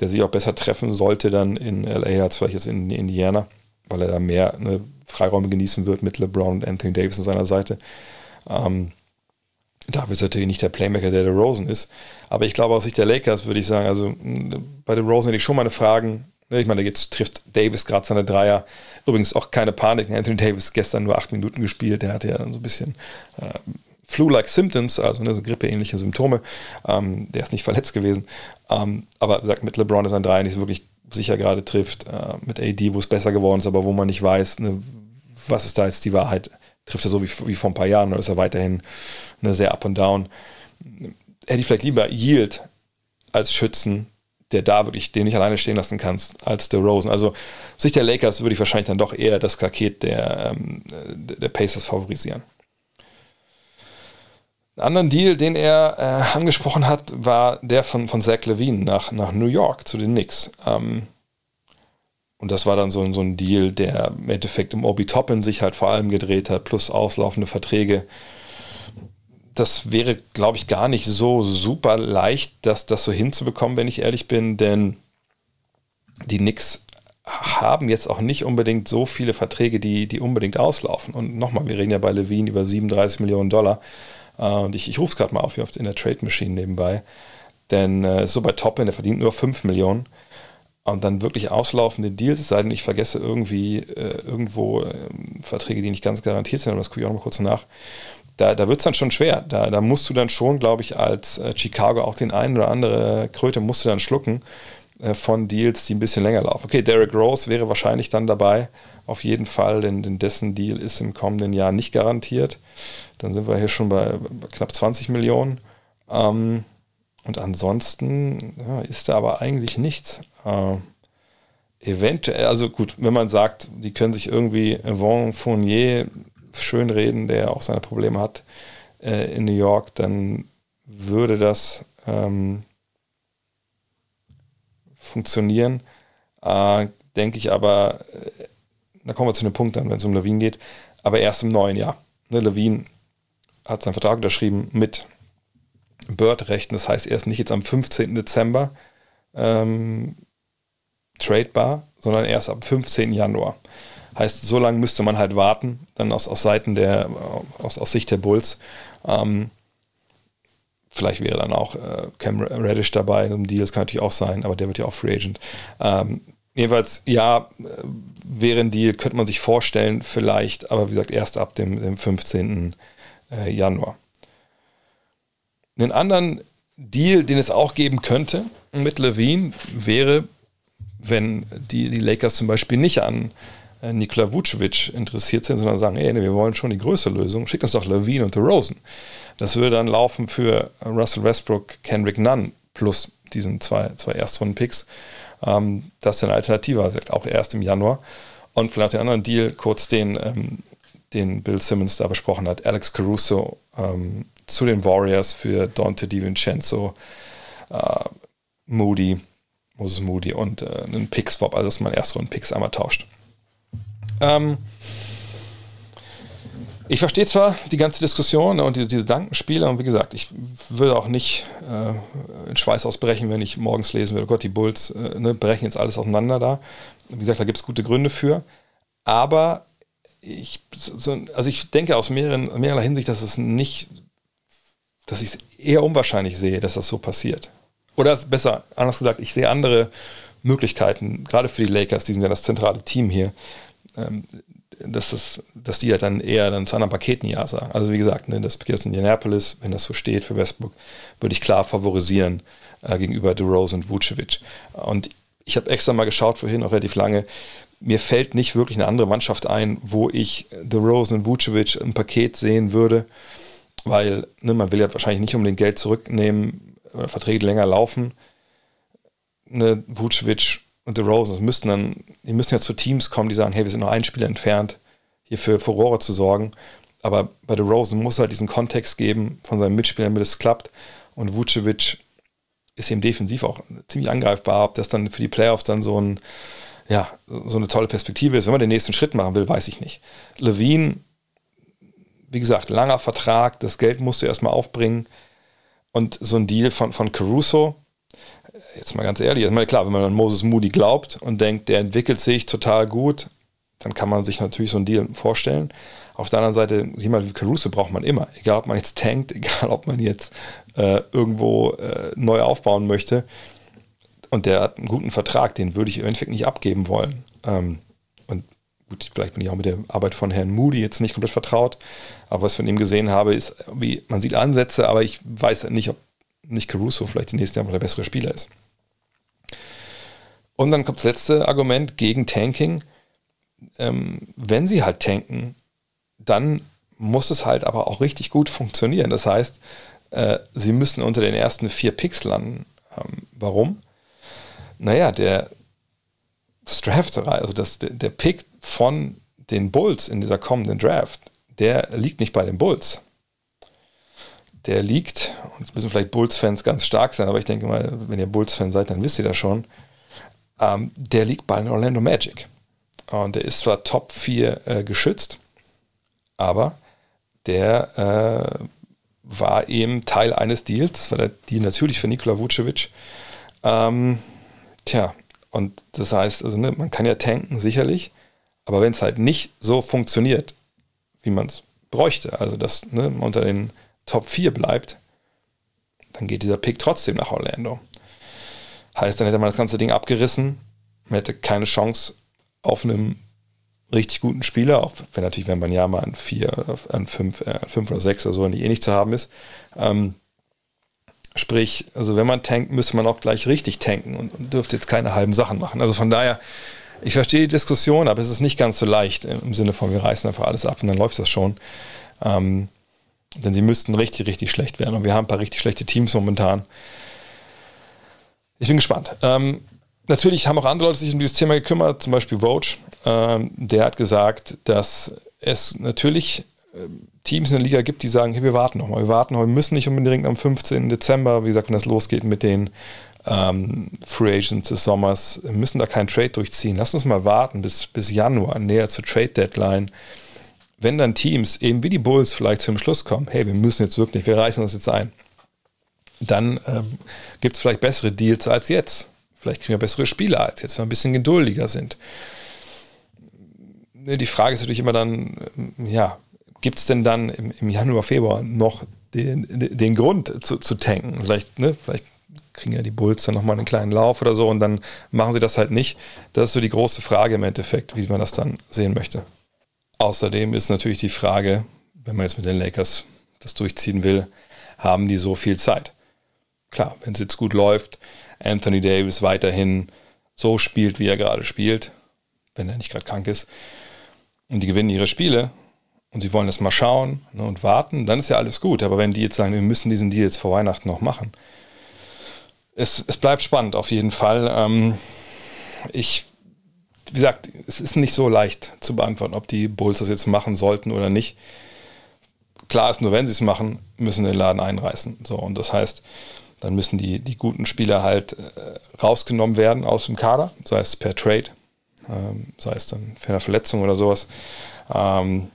der sich auch besser treffen sollte dann in LA als vielleicht jetzt in Indiana, weil er da mehr eine Freiräume genießen wird mit LeBron und Anthony Davis an seiner Seite. Ähm, da ist natürlich nicht der Playmaker, der der Rosen ist. Aber ich glaube aus Sicht der Lakers würde ich sagen, also bei den Rosen hätte ich schon meine Fragen. Ne, ich meine, jetzt trifft Davis gerade seine Dreier. Übrigens auch keine Panik. Anthony Davis gestern nur acht Minuten gespielt. Der hatte ja dann so ein bisschen äh, Flu-like Symptoms, also ne, so grippeähnliche Symptome. Ähm, der ist nicht verletzt gewesen. Ähm, aber gesagt, mit LeBron ist ein Dreier nicht so wirklich sicher gerade trifft, äh, mit AD, wo es besser geworden ist, aber wo man nicht weiß, ne, was ist da jetzt die Wahrheit. Trifft er so wie, wie vor ein paar Jahren oder ist er weiterhin ne, sehr up und down? Hätte ich vielleicht lieber Yield als Schützen, der da wirklich den nicht alleine stehen lassen kannst, als der Rosen. Also Sicht der Lakers würde ich wahrscheinlich dann doch eher das Paket der, ähm, der Pacers favorisieren. Einen anderen Deal, den er äh, angesprochen hat, war der von, von Zach Levine nach, nach New York zu den Knicks. Ähm, und das war dann so, so ein Deal, der im Endeffekt um Obi Toppin sich halt vor allem gedreht hat, plus auslaufende Verträge. Das wäre, glaube ich, gar nicht so super leicht, das, das so hinzubekommen, wenn ich ehrlich bin, denn die Knicks haben jetzt auch nicht unbedingt so viele Verträge, die, die unbedingt auslaufen. Und nochmal, wir reden ja bei Levine über 37 Millionen Dollar. Äh, und ich, ich rufe es gerade mal auf, hier in der Trade Machine nebenbei. Denn äh, so bei Toppin, der verdient nur 5 Millionen. Und dann wirklich auslaufende Deals, es sei denn, ich vergesse irgendwie äh, irgendwo äh, Verträge, die nicht ganz garantiert sind, aber das gucke ich auch noch mal kurz nach. Da, da wird es dann schon schwer. Da, da musst du dann schon, glaube ich, als äh, Chicago auch den einen oder andere Kröte musst du dann schlucken äh, von Deals, die ein bisschen länger laufen. Okay, Derek Rose wäre wahrscheinlich dann dabei, auf jeden Fall, denn, denn dessen Deal ist im kommenden Jahr nicht garantiert. Dann sind wir hier schon bei knapp 20 Millionen. Ähm, und ansonsten ja, ist da aber eigentlich nichts. Äh, eventuell, also gut, wenn man sagt, die können sich irgendwie Yvon Fournier schönreden, der auch seine Probleme hat äh, in New York, dann würde das ähm, funktionieren. Äh, denke ich aber, äh, da kommen wir zu dem Punkt dann, wenn es um Levine geht, aber erst im neuen Jahr. Ne, Levine hat seinen Vertrag unterschrieben mit Bird-Rechten, das heißt, er ist nicht jetzt am 15. Dezember ähm, tradebar, sondern erst ab 15. Januar. Heißt, so lange müsste man halt warten, dann aus, aus Seiten der, aus, aus Sicht der Bulls. Ähm, vielleicht wäre dann auch äh, Cam Reddish dabei in einem Deal, das kann natürlich auch sein, aber der wird ja auch Free Agent. Ähm, jedenfalls, ja, wäre ein Deal, könnte man sich vorstellen, vielleicht, aber wie gesagt, erst ab dem, dem 15. Äh, Januar. Einen anderen Deal, den es auch geben könnte mit Levine, wäre, wenn die, die Lakers zum Beispiel nicht an äh, Nikola Vucevic interessiert sind, sondern sagen, ey, wir wollen schon die größte Lösung, schickt uns doch Levine und Rosen. Das würde dann laufen für Russell Westbrook, Kendrick Nunn plus diesen zwei, zwei Erstrunden-Picks. Ähm, das ist eine Alternative, also auch erst im Januar. Und vielleicht den anderen Deal, kurz den, ähm, den Bill Simmons da besprochen hat, Alex Caruso ähm, zu den Warriors für Dante DiVincenzo, äh, Moody, Moses Moody und äh, einen Pick-Swap, also dass man erst einen Picks einmal tauscht. Ähm, ich verstehe zwar die ganze Diskussion und diese, diese Dankenspiele und wie gesagt, ich würde auch nicht äh, in Schweiß ausbrechen, wenn ich morgens lesen würde, oh Gott, die Bulls äh, ne, brechen jetzt alles auseinander da. Wie gesagt, da gibt es gute Gründe für. Aber ich, so, also ich denke aus mehreren, mehrerer Hinsicht, dass es nicht, dass ich es eher unwahrscheinlich sehe, dass das so passiert. Oder besser, anders gesagt, ich sehe andere Möglichkeiten, gerade für die Lakers, die sind ja das zentrale Team hier, ähm, dass, das, dass die halt dann eher dann zu anderen Paketen Ja sagen. Also wie gesagt, ne, das Paket aus Indianapolis, wenn das so steht für Westbrook, würde ich klar favorisieren äh, gegenüber DeRose und Vucevic. Und ich habe extra mal geschaut vorhin, auch relativ lange, mir fällt nicht wirklich eine andere Mannschaft ein, wo ich DeRose und Vucevic im Paket sehen würde, weil ne, man will ja wahrscheinlich nicht um den Geld zurücknehmen, Verträge länger laufen. Ne, Vucevic und The Roses müssten dann, die müssen ja zu Teams kommen, die sagen, hey, wir sind noch ein Spieler entfernt, hier für Furore zu sorgen. Aber bei The Rosen muss halt diesen Kontext geben von seinen Mitspielern, damit es klappt. Und Vucevic ist eben defensiv auch ziemlich angreifbar. Ob das dann für die Playoffs dann so, ein, ja, so eine tolle Perspektive ist, wenn man den nächsten Schritt machen will, weiß ich nicht. Levine, wie gesagt, langer Vertrag, das Geld musst du erstmal aufbringen. Und so ein Deal von, von Caruso, jetzt mal ganz ehrlich, ist mal klar, wenn man an Moses Moody glaubt und denkt, der entwickelt sich total gut, dann kann man sich natürlich so einen Deal vorstellen. Auf der anderen Seite, jemand wie Caruso braucht man immer. Egal, ob man jetzt tankt, egal, ob man jetzt äh, irgendwo äh, neu aufbauen möchte. Und der hat einen guten Vertrag, den würde ich im Endeffekt nicht abgeben wollen. Ähm, und gut, vielleicht bin ich auch mit der Arbeit von Herrn Moody jetzt nicht komplett vertraut. Aber was ich von ihm gesehen habe, ist, wie man sieht Ansätze, aber ich weiß nicht, ob nicht Caruso vielleicht die nächsten Jahre der bessere Spieler ist. Und dann kommt das letzte Argument gegen Tanking. Ähm, wenn sie halt tanken, dann muss es halt aber auch richtig gut funktionieren. Das heißt, äh, sie müssen unter den ersten vier Picks landen. Ähm, warum? Naja, der Draft, also das, der Pick von den Bulls in dieser kommenden Draft, der liegt nicht bei den Bulls. Der liegt, und jetzt müssen vielleicht Bulls-Fans ganz stark sein, aber ich denke mal, wenn ihr Bulls-Fan seid, dann wisst ihr das schon. Ähm, der liegt bei den Orlando Magic. Und der ist zwar Top 4 äh, geschützt, aber der äh, war eben Teil eines Deals. Das war der Deal natürlich für Nikola Vucevic. Ähm, tja, und das heißt, also, ne, man kann ja tanken, sicherlich, aber wenn es halt nicht so funktioniert, wie man es bräuchte, also dass ne, man unter den Top 4 bleibt, dann geht dieser Pick trotzdem nach Orlando. Heißt, dann hätte man das ganze Ding abgerissen, man hätte keine Chance auf einem richtig guten Spieler, auch wenn natürlich, wenn man ja mal an 4, an 5, äh, 5 oder 6 oder so nicht ähnlich zu haben ist. Ähm, sprich, also wenn man tankt, müsste man auch gleich richtig tanken und, und dürfte jetzt keine halben Sachen machen. Also von daher, ich verstehe die Diskussion, aber es ist nicht ganz so leicht im Sinne von, wir reißen einfach alles ab und dann läuft das schon. Ähm, denn sie müssten richtig, richtig schlecht werden. Und wir haben ein paar richtig schlechte Teams momentan. Ich bin gespannt. Ähm, natürlich haben auch andere Leute sich um dieses Thema gekümmert, zum Beispiel Vogue. Ähm, der hat gesagt, dass es natürlich äh, Teams in der Liga gibt, die sagen, hey, wir warten noch mal, wir warten wir müssen nicht unbedingt am 15. Dezember, wie gesagt, wenn das losgeht mit den ähm, Free Agents des Sommers, müssen da keinen Trade durchziehen. Lass uns mal warten bis, bis Januar, näher zur Trade Deadline. Wenn dann Teams, eben wie die Bulls, vielleicht zum Schluss kommen, hey, wir müssen jetzt wirklich, wir reißen das jetzt ein, dann ähm, gibt es vielleicht bessere Deals als jetzt. Vielleicht kriegen wir bessere Spieler als jetzt, wenn wir ein bisschen geduldiger sind. Die Frage ist natürlich immer dann, ja, gibt es denn dann im, im, Januar, Februar noch den, den Grund zu, zu tanken? Vielleicht, ne, vielleicht kriegen ja die Bulls dann nochmal einen kleinen Lauf oder so und dann machen sie das halt nicht. Das ist so die große Frage im Endeffekt, wie man das dann sehen möchte. Außerdem ist natürlich die Frage, wenn man jetzt mit den Lakers das durchziehen will, haben die so viel Zeit? Klar, wenn es jetzt gut läuft, Anthony Davis weiterhin so spielt, wie er gerade spielt, wenn er nicht gerade krank ist, und die gewinnen ihre Spiele, und sie wollen das mal schauen ne, und warten, dann ist ja alles gut. Aber wenn die jetzt sagen, wir müssen diesen Deal jetzt vor Weihnachten noch machen, es, es bleibt spannend auf jeden Fall. Ähm, ich, wie gesagt, es ist nicht so leicht zu beantworten, ob die Bulls das jetzt machen sollten oder nicht. Klar ist nur, wenn sie es machen, müssen den Laden einreißen. So, und das heißt, dann müssen die, die guten Spieler halt äh, rausgenommen werden aus dem Kader, sei es per Trade, ähm, sei es dann für eine Verletzung oder sowas. Ähm,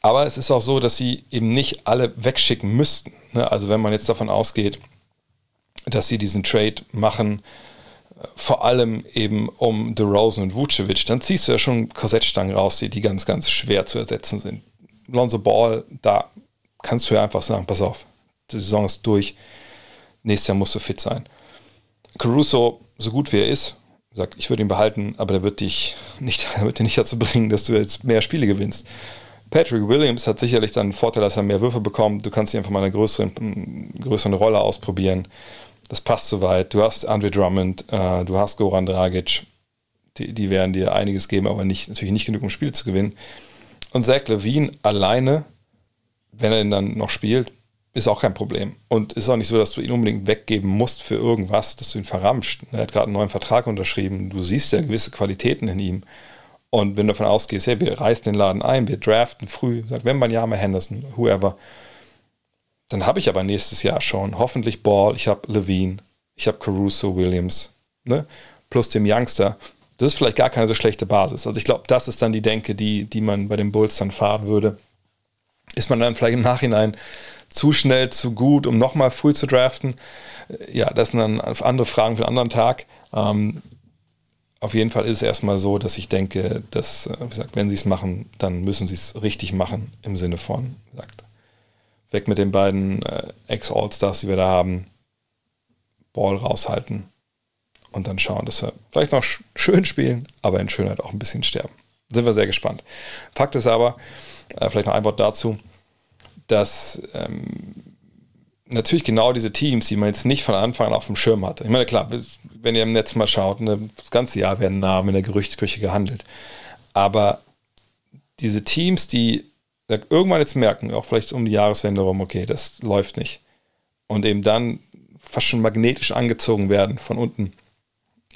aber es ist auch so, dass sie eben nicht alle wegschicken müssten. Ne? Also wenn man jetzt davon ausgeht, dass sie diesen Trade machen, äh, vor allem eben um DeRozan und Vucevic, dann ziehst du ja schon Korsettstangen raus, die, die ganz, ganz schwer zu ersetzen sind. Lonzo Ball, da kannst du ja einfach sagen, pass auf, die Saison ist durch, nächstes Jahr musst du fit sein. Caruso, so gut wie er ist, sagt, ich würde ihn behalten, aber der wird dich nicht, der wird dich nicht dazu bringen, dass du jetzt mehr Spiele gewinnst. Patrick Williams hat sicherlich dann einen Vorteil, dass er mehr Würfe bekommt. Du kannst ihn einfach mal eine größere, größere Rolle ausprobieren. Das passt soweit. Du hast Andre Drummond, äh, du hast Goran Dragic. Die, die werden dir einiges geben, aber nicht, natürlich nicht genug, um Spiele zu gewinnen. Und Zach Levine alleine, wenn er ihn dann noch spielt, ist auch kein Problem. Und ist auch nicht so, dass du ihn unbedingt weggeben musst für irgendwas, dass du ihn verramscht. Er hat gerade einen neuen Vertrag unterschrieben. Du siehst ja gewisse Qualitäten in ihm. Und wenn du davon ausgehst, hey, wir reißen den Laden ein, wir draften früh, sagt Wembanyama, Henderson, whoever, dann habe ich aber nächstes Jahr schon hoffentlich Ball, ich habe Levine, ich habe Caruso, Williams, ne? plus dem Youngster. Das ist vielleicht gar keine so schlechte Basis. Also ich glaube, das ist dann die Denke, die, die man bei den Bulls dann fahren würde. Ist man dann vielleicht im Nachhinein zu schnell, zu gut, um nochmal früh zu draften? Ja, das sind dann andere Fragen für einen anderen Tag. Ähm, auf jeden Fall ist es erstmal so, dass ich denke, dass, äh, wie gesagt, wenn sie es machen, dann müssen sie es richtig machen, im Sinne von, wie gesagt, weg mit den beiden äh, Ex-All-Stars, die wir da haben, Ball raushalten und dann schauen, dass wir vielleicht noch schön spielen, aber in Schönheit auch ein bisschen sterben. Sind wir sehr gespannt. Fakt ist aber, äh, vielleicht noch ein Wort dazu, dass ähm, natürlich genau diese Teams, die man jetzt nicht von Anfang an auf dem Schirm hatte. Ich meine, klar, wenn ihr im Netz mal schaut, ne, das ganze Jahr werden Namen in der Gerüchteküche gehandelt. Aber diese Teams, die irgendwann jetzt merken, auch vielleicht um die Jahreswende rum, okay, das läuft nicht. Und eben dann fast schon magnetisch angezogen werden von unten,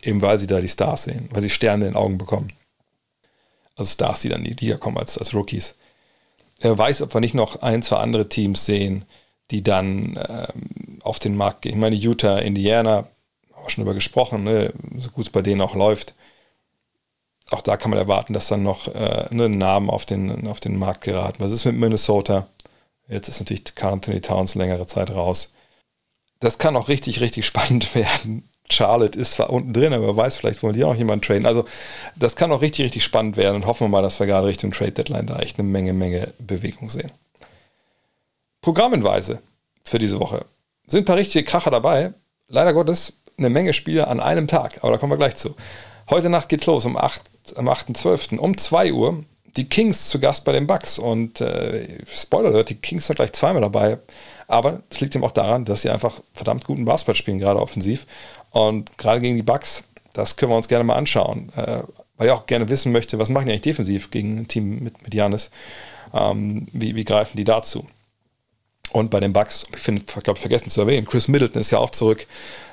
eben weil sie da die Stars sehen, weil sie Sterne in den Augen bekommen. Also Stars, die dann in die Liga kommen als, als Rookies. Wer weiß, ob wir nicht noch ein, zwei andere Teams sehen, die dann ähm, auf den Markt gehen. Ich meine, Utah, Indiana, haben wir schon drüber gesprochen, ne, so gut es bei denen auch läuft. Auch da kann man erwarten, dass dann noch äh, ne, Namen auf den, auf den Markt geraten. Was ist mit Minnesota? Jetzt ist natürlich Carl Anthony Towns längere Zeit raus. Das kann auch richtig, richtig spannend werden. Charlotte ist zwar unten drin, aber wer weiß, vielleicht wollen die auch jemanden traden. Also das kann auch richtig, richtig spannend werden und hoffen wir mal, dass wir gerade Richtung Trade Deadline da echt eine Menge, Menge Bewegung sehen. Programmenweise für diese Woche sind ein paar richtige Kracher dabei. Leider Gottes eine Menge Spiele an einem Tag, aber da kommen wir gleich zu. Heute Nacht geht's los um 8, am 8.12. um 2 Uhr. Die Kings zu Gast bei den Bucks und äh, Spoiler Alert, die Kings sind gleich zweimal dabei. Aber das liegt eben auch daran, dass sie einfach verdammt guten Basketball spielen, gerade offensiv. Und gerade gegen die Bucks, das können wir uns gerne mal anschauen. Äh, weil ich auch gerne wissen möchte, was machen die eigentlich defensiv gegen ein Team mit, mit Janis? Ähm, wie, wie greifen die dazu? Und bei den Bucks, ich finde, ich glaube, vergessen zu erwähnen, Chris Middleton ist ja auch zurück.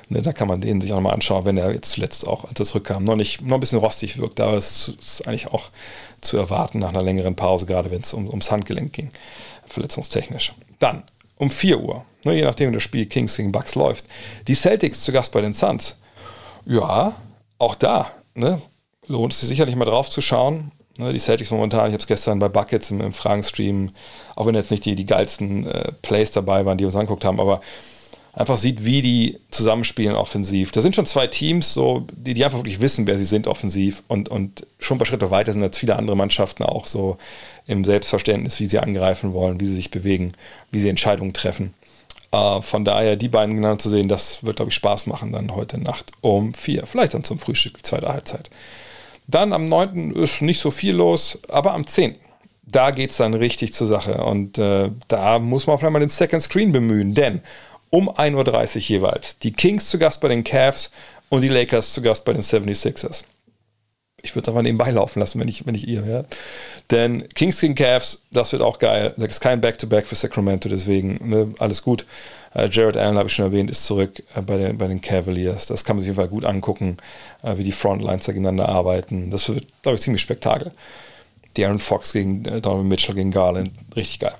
Ne, da kann man den sich auch nochmal anschauen, wenn er jetzt zuletzt auch, als er zurückkam, noch nicht, noch ein bisschen rostig wirkt, aber es ist eigentlich auch zu erwarten nach einer längeren Pause, gerade wenn es um, ums Handgelenk ging, verletzungstechnisch. Dann um 4 Uhr, ne, je nachdem, wie das Spiel Kings gegen Bucks läuft, die Celtics zu Gast bei den Suns. Ja, auch da ne, lohnt es sich sicherlich mal drauf zu schauen. Ne, die Celtics momentan, ich habe es gestern bei Buckets im, im Fragenstream, auch wenn jetzt nicht die, die geilsten äh, Plays dabei waren, die wir uns angeguckt haben, aber einfach sieht, wie die zusammenspielen offensiv. Da sind schon zwei Teams, so, die, die einfach wirklich wissen, wer sie sind offensiv und, und schon ein paar Schritte weiter sind als viele andere Mannschaften auch so im Selbstverständnis, wie sie angreifen wollen, wie sie sich bewegen, wie sie Entscheidungen treffen. Äh, von daher, die beiden genannt zu sehen, das wird, glaube ich, Spaß machen dann heute Nacht um vier. Vielleicht dann zum Frühstück, die zweite Halbzeit. Dann am 9. ist nicht so viel los, aber am 10. Da geht es dann richtig zur Sache. Und äh, da muss man vielleicht mal den Second Screen bemühen, denn um 1.30 Uhr jeweils die Kings zu Gast bei den Cavs und die Lakers zu Gast bei den 76ers. Ich würde es einfach nebenbei laufen lassen, wenn ich, wenn ich ihr wäre. Denn Kings gegen Cavs, das wird auch geil. Das ist kein Back-to-Back -Back für Sacramento, deswegen ne, alles gut. Äh, Jared Allen, habe ich schon erwähnt, ist zurück äh, bei, den, bei den Cavaliers. Das kann man sich auf jeden Fall gut angucken, äh, wie die Frontlines gegeneinander arbeiten. Das wird, glaube ich, ziemlich Spektakel. Die Aaron Fox gegen Donovan Mitchell gegen Garland, richtig geil.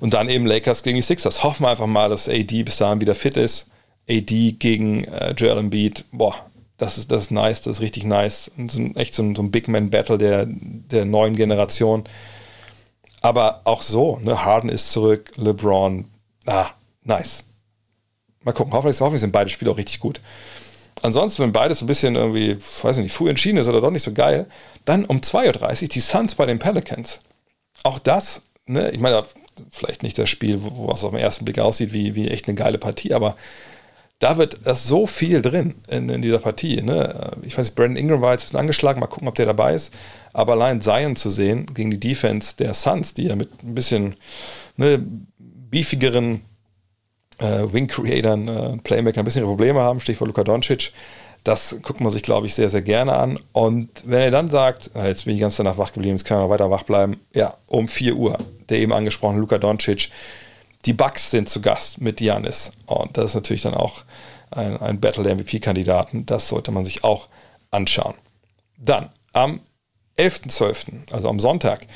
Und dann eben Lakers gegen die Sixers. Hoffen wir einfach mal, dass AD bis dahin wieder fit ist. AD gegen äh, Joel Embiid, boah, das ist, das ist nice, das ist richtig nice. So ein, echt so ein, so ein Big Man-Battle der, der neuen Generation. Aber auch so, ne? Harden ist zurück, LeBron, ah, nice. Mal gucken, hoffentlich, hoffentlich sind beide Spiele auch richtig gut. Ansonsten, wenn beides ein bisschen irgendwie, weiß ich nicht, früh entschieden ist oder doch nicht so geil, dann um 2.30 Uhr die Suns bei den Pelicans. Auch das, ne, ich meine, vielleicht nicht das Spiel, wo, wo es auf den ersten Blick aussieht wie, wie echt eine geile Partie, aber da wird das so viel drin in, in dieser Partie. Ne? Ich weiß nicht, Brandon Ingram war jetzt ein bisschen angeschlagen, mal gucken, ob der dabei ist. Aber allein Zion zu sehen gegen die Defense der Suns, die ja mit ein bisschen ne, beefigeren äh, Wing-Creatern, äh, Playmaker ein bisschen Probleme haben, Stichwort Luka Doncic, das guckt man sich, glaube ich, sehr, sehr gerne an. Und wenn er dann sagt, ah, jetzt bin ich ganz danach wach geblieben, jetzt kann noch weiter wach bleiben, ja, um 4 Uhr, der eben angesprochene Luka Doncic, die Bucks sind zu Gast mit Janis. Und das ist natürlich dann auch ein, ein Battle der MVP-Kandidaten. Das sollte man sich auch anschauen. Dann am 11.12., also am Sonntag,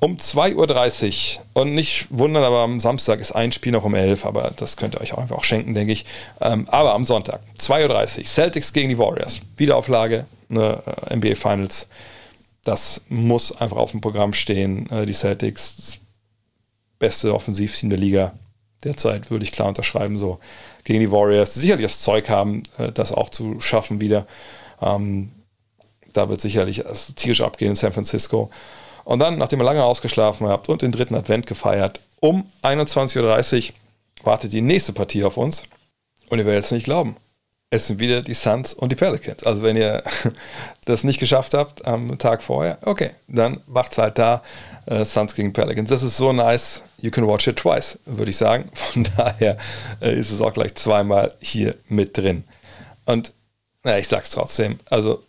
um 2.30 Uhr. Und nicht wundern, aber am Samstag ist ein Spiel noch um 11 aber das könnt ihr euch auch einfach auch schenken, denke ich. Ähm, aber am Sonntag, 2.30 Uhr, Celtics gegen die Warriors. Wiederauflage, ne, äh, NBA Finals. Das muss einfach auf dem Programm stehen. Äh, die Celtics, das beste Offensivteam der Liga derzeit, würde ich klar unterschreiben, so gegen die Warriors, die sicherlich das Zeug haben, äh, das auch zu schaffen wieder. Ähm, da wird sicherlich tierisch abgehen in San Francisco. Und dann, nachdem ihr lange ausgeschlafen habt und den dritten Advent gefeiert, um 21.30 Uhr wartet die nächste Partie auf uns. Und ihr werdet es nicht glauben. Es sind wieder die Suns und die Pelicans. Also wenn ihr das nicht geschafft habt am Tag vorher, okay, dann macht's halt da. Äh, Suns gegen Pelicans. Das ist so nice. You can watch it twice, würde ich sagen. Von daher äh, ist es auch gleich zweimal hier mit drin. Und Na, ich sag's trotzdem. Also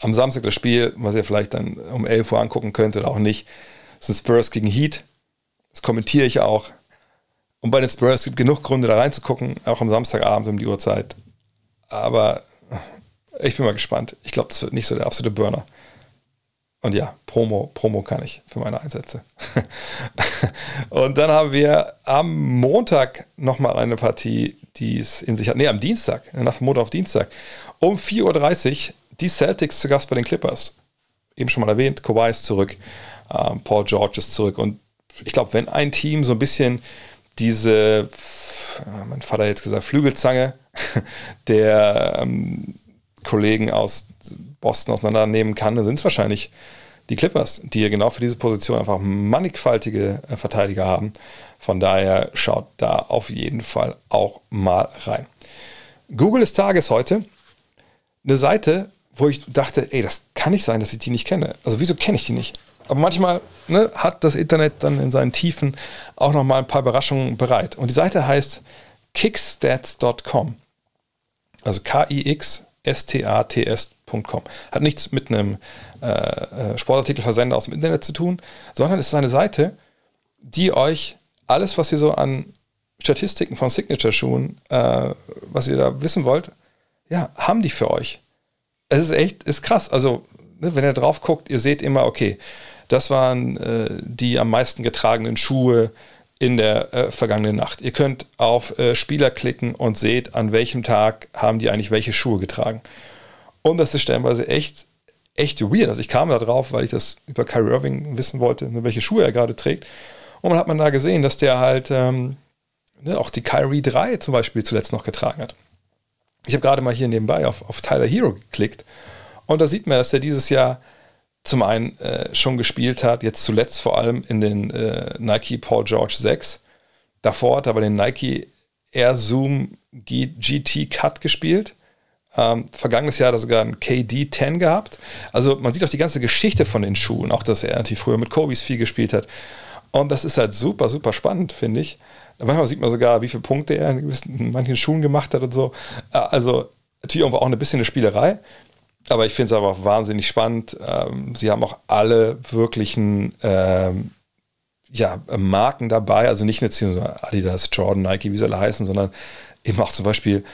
am Samstag das Spiel, was ihr vielleicht dann um 11 Uhr angucken könnt oder auch nicht, sind Spurs gegen Heat. Das kommentiere ich auch. Und bei den Spurs gibt es genug Gründe, da reinzugucken, auch am Samstagabend um die Uhrzeit. Aber ich bin mal gespannt. Ich glaube, das wird nicht so der absolute Burner. Und ja, Promo, Promo kann ich für meine Einsätze. und dann haben wir am Montag nochmal eine Partie, die es in sich hat. Nee, am Dienstag, nach Montag auf Dienstag. Um 4.30 Uhr die Celtics zu Gast bei den Clippers. Eben schon mal erwähnt, Kawhi ist zurück, ähm, Paul George ist zurück. Und ich glaube, wenn ein Team so ein bisschen diese, mein Vater hat jetzt gesagt, Flügelzange der ähm, Kollegen aus Boston auseinandernehmen kann, dann sind es wahrscheinlich die Clippers, die ja genau für diese Position einfach mannigfaltige äh, Verteidiger haben. Von daher schaut da auf jeden Fall auch mal rein. Google des Tages heute. Eine Seite, wo ich dachte, ey, das kann nicht sein, dass ich die nicht kenne. Also wieso kenne ich die nicht? Aber manchmal ne, hat das Internet dann in seinen Tiefen auch noch mal ein paar Überraschungen bereit. Und die Seite heißt kickstats.com. Also K-I-X-S-T-A-T-S.com. Hat nichts mit einem äh, äh, Sportartikelversender aus dem Internet zu tun, sondern es ist eine Seite, die euch alles, was ihr so an Statistiken von Signature-Schuhen, äh, was ihr da wissen wollt, ja, haben die für euch. Es ist echt, ist krass. Also, ne, wenn ihr drauf guckt, ihr seht immer, okay, das waren äh, die am meisten getragenen Schuhe in der äh, vergangenen Nacht. Ihr könnt auf äh, Spieler klicken und seht, an welchem Tag haben die eigentlich welche Schuhe getragen. Und das ist stellenweise echt, echt weird. Also ich kam da drauf, weil ich das über Kyrie Irving wissen wollte, ne, welche Schuhe er gerade trägt. Und man hat man da gesehen, dass der halt ähm, ne, auch die Kyrie 3 zum Beispiel zuletzt noch getragen hat. Ich habe gerade mal hier nebenbei auf, auf Tyler Hero geklickt und da sieht man, dass er dieses Jahr zum einen äh, schon gespielt hat, jetzt zuletzt vor allem in den äh, Nike Paul George 6. Davor hat er aber den Nike Air Zoom G GT Cut gespielt. Ähm, vergangenes Jahr hat er sogar einen KD 10 gehabt. Also man sieht auch die ganze Geschichte von den Schuhen, auch dass er natürlich früher mit Kobe's viel gespielt hat. Und das ist halt super, super spannend, finde ich. Manchmal sieht man sogar, wie viele Punkte er in, gewissen, in manchen Schuhen gemacht hat und so. Äh, also natürlich auch eine bisschen eine Spielerei. Aber ich finde es aber wahnsinnig spannend. Ähm, sie haben auch alle wirklichen ähm, ja, Marken dabei, also nicht nur Adidas, Jordan, Nike, wie sie alle heißen, sondern eben auch zum Beispiel,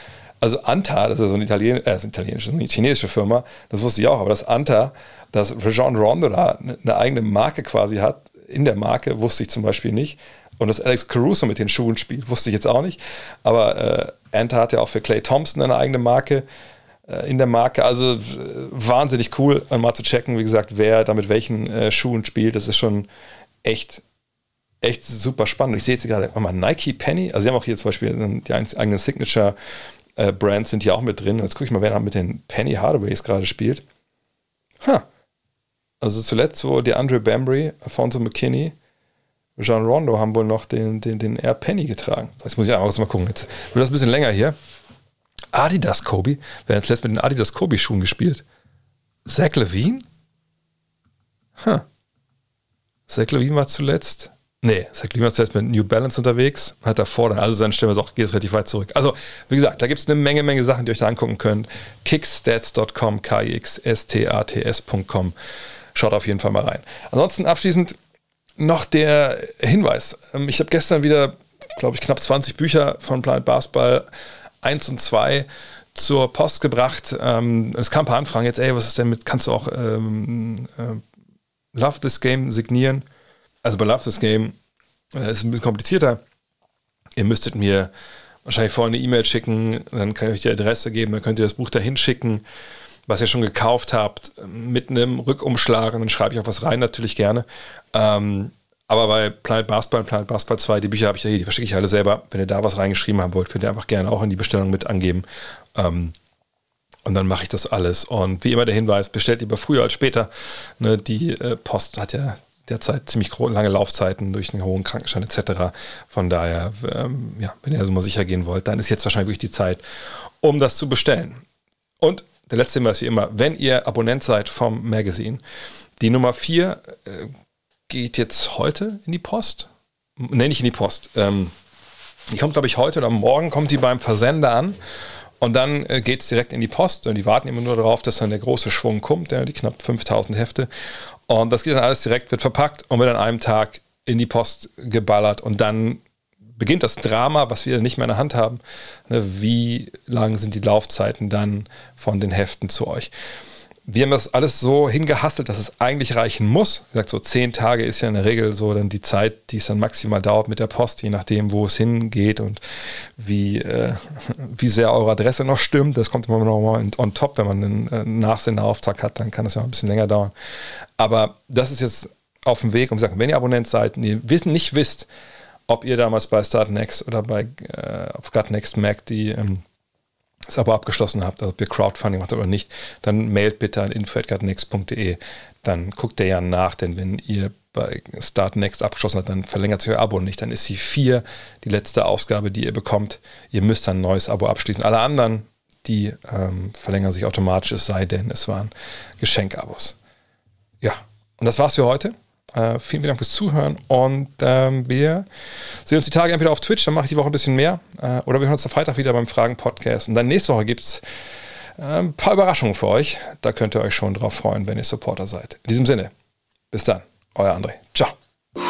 also Anta, das ist so eine, Italien, äh, italienische, eine chinesische Firma, das wusste ich auch, aber das Anta, dass Rajon Rondo da eine eigene Marke quasi hat, in der Marke, wusste ich zum Beispiel nicht. Und dass Alex Caruso mit den Schuhen spielt, wusste ich jetzt auch nicht. Aber äh, Anta hat ja auch für Clay Thompson eine eigene Marke. Äh, in der Marke. Also äh, wahnsinnig cool, mal zu checken, wie gesagt, wer da mit welchen äh, Schuhen spielt. Das ist schon echt, echt super spannend. Ich sehe jetzt gerade, mal Nike Penny, also sie haben auch hier zum Beispiel die eigenen Signature äh, Brands sind hier auch mit drin. Jetzt gucke ich mal, wer da mit den Penny Hardaways gerade spielt. Ha. Also zuletzt, wo der Andre Bambry, Alfonso McKinney, Jean Rondo haben wohl noch den, den, den Air Penny getragen. Das muss ich einfach mal gucken. Jetzt wird das ein bisschen länger hier. Adidas Kobe. Wer hat zuletzt mit den Adidas Kobe Schuhen gespielt? Zach Levine? Huh. Zach Levine war zuletzt. Nee, Zach Levine war zuletzt mit New Balance unterwegs. Hat davor dann, also dann stellen wir es auch, geht es relativ weit zurück. Also, wie gesagt, da gibt es eine Menge, Menge Sachen, die ihr euch da angucken könnt. Kickstats.com, K-I-X-S-T-A-T-S.com. Schaut auf jeden Fall mal rein. Ansonsten abschließend noch der Hinweis. Ähm, ich habe gestern wieder, glaube ich, knapp 20 Bücher von Planet Basketball 1 und 2 zur Post gebracht. Ähm, es kam ein paar Anfragen jetzt, ey, was ist denn mit, kannst du auch ähm, äh, Love This Game signieren? Also bei Love This Game äh, ist es ein bisschen komplizierter. Ihr müsstet mir wahrscheinlich vorher eine E-Mail schicken, dann kann ich euch die Adresse geben, dann könnt ihr das Buch dahin schicken, was ihr schon gekauft habt, mit einem Rückumschlag und dann schreibe ich auch was rein, natürlich gerne. Ähm, aber bei Planet Basketball und Planet Basketball 2, die Bücher habe ich ja hier, die verschicke ich alle selber. Wenn ihr da was reingeschrieben haben wollt, könnt ihr einfach gerne auch in die Bestellung mit angeben. Ähm, und dann mache ich das alles. Und wie immer der Hinweis, bestellt lieber früher als später. Ne, die äh, Post hat ja derzeit ziemlich lange Laufzeiten durch einen hohen Krankenschein etc. Von daher, ähm, ja, wenn ihr also mal sicher gehen wollt, dann ist jetzt wahrscheinlich wirklich die Zeit, um das zu bestellen. Und der letzte Hinweis wie immer, wenn ihr Abonnent seid vom Magazine, die Nummer 4 äh, geht jetzt heute in die Post. Ne, nicht in die Post. Ähm, die kommt, glaube ich, heute oder morgen kommt die beim Versender an. Und dann äh, geht es direkt in die Post und die warten immer nur darauf, dass dann der große Schwung kommt, ja, die knapp 5000 Hefte. Und das geht dann alles direkt, wird verpackt und wird an einem Tag in die Post geballert und dann beginnt das Drama, was wir nicht mehr in der Hand haben. Ne, wie lang sind die Laufzeiten dann von den Heften zu euch? wir haben das alles so hingehasselt, dass es eigentlich reichen muss. Wie gesagt, so zehn Tage ist ja in der Regel so dann die Zeit, die es dann maximal dauert mit der Post, je nachdem, wo es hingeht und wie, äh, wie sehr eure Adresse noch stimmt. Das kommt immer noch mal on top, wenn man einen äh, Nachsenderauftrag hat, dann kann das ja ein bisschen länger dauern. Aber das ist jetzt auf dem Weg. Und gesagt, wenn ihr Abonnent seid und ihr wissen, nicht wisst, ob ihr damals bei Startnext oder bei äh, auf Gutnext Mac die ähm, das Abo abgeschlossen habt, also ob ihr Crowdfunding macht oder nicht, dann mailt bitte an info.next.de. Dann guckt ihr ja nach, denn wenn ihr bei Start Next abgeschlossen habt, dann verlängert sich euer Abo nicht. Dann ist die 4 die letzte Ausgabe, die ihr bekommt. Ihr müsst dann ein neues Abo abschließen. Alle anderen, die ähm, verlängern sich automatisch, es sei denn, es waren Geschenkabos. Ja, und das war's für heute. Äh, vielen, vielen Dank fürs Zuhören und ähm, wir sehen uns die Tage entweder auf Twitch, dann mache ich die Woche ein bisschen mehr, äh, oder wir hören uns am Freitag wieder beim Fragen-Podcast. Und dann nächste Woche gibt es äh, ein paar Überraschungen für euch. Da könnt ihr euch schon drauf freuen, wenn ihr Supporter seid. In diesem Sinne, bis dann, euer André. Ciao. Hello.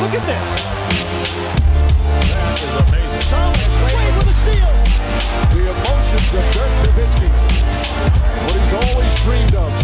Look at this. That is amazing. Thomas Wade with a steal. The emotions of Dirk Nowitzki. What he's always dreamed of.